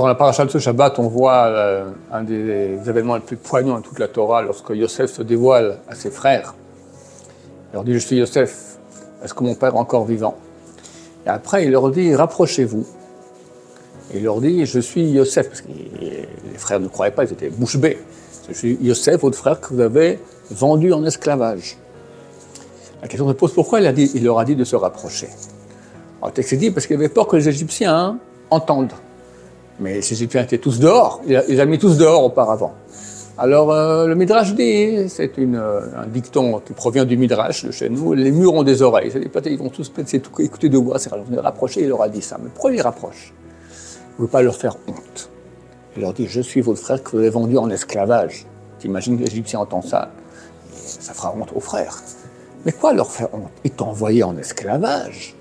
Dans la paracha de ce Shabbat, on voit euh, un des événements les plus poignants de toute la Torah lorsque Yosef se dévoile à ses frères. Il leur dit Je suis Yosef, est-ce que mon père est encore vivant? Et après, il leur dit Rapprochez-vous. Il leur dit Je suis Yosef, parce que les frères ne croyaient pas, ils étaient bouche bée. Je suis Yosef, votre frère que vous avez vendu en esclavage. La question se pose pourquoi il leur a dit de se rapprocher? Alors, le texte dit parce qu'il avait peur que les Égyptiens entendent. Mais les Égyptiens étaient tous dehors, il les a mis tous dehors auparavant. Alors euh, le Midrash dit, c'est euh, un dicton qui provient du Midrash de chez nous, les murs ont des oreilles. Ils vont tous écouter de voix, c'est rapprocher, il leur a dit ça. Mais pourquoi il rapproche Il ne pas leur faire honte. Il leur dit, je suis votre frère que vous avez vendu en esclavage. T'imagines que l'Égyptien entend ça Ça fera honte aux frères. Mais quoi leur faire honte? Ils t'ont envoyé en esclavage.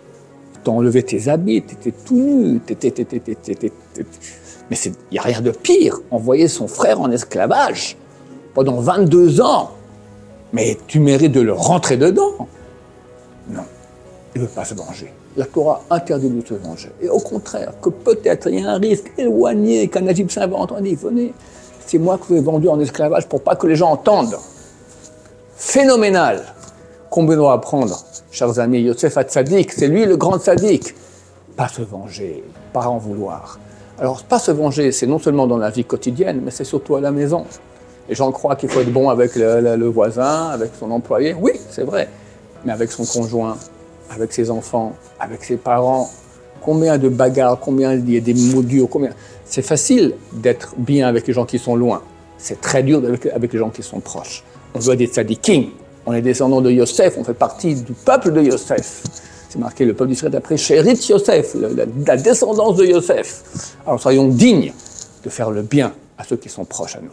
T'ont enlevé tes habits, t'étais tout nu, Mais il n'y a rien de pire, envoyer son frère en esclavage pendant 22 ans. Mais tu mérites de le rentrer dedans. Non, il ne veut pas se venger. La Torah interdit de se venger. Et au contraire, que peut-être il y a un risque éloigné qu'un Égyptien va entendre, venez, c'est moi que vous avez vendu en esclavage pour pas que les gens entendent. Phénoménal. Combien doit apprendre, chers amis, Yosef Hatzadik, c'est lui le grand Tzadik. Pas se venger, pas en vouloir. Alors, pas se venger, c'est non seulement dans la vie quotidienne, mais c'est surtout à la maison. Les gens croient qu'il faut être bon avec le, voisin, avec son employé. Oui, c'est vrai. Mais avec son conjoint, avec ses enfants, avec ses parents, combien de bagarres, combien il y a des mots durs, combien. C'est facile d'être bien avec les gens qui sont loin. C'est très dur avec, les gens qui sont proches. On doit des tzadikim, on est descendants de Yosef, on fait partie du peuple de Yosef. C'est marqué le peuple d'Israël d'après Chérit Yosef, la, descendance de Yosef. Alors soyons dignes de faire le bien à ceux qui sont proches à nous.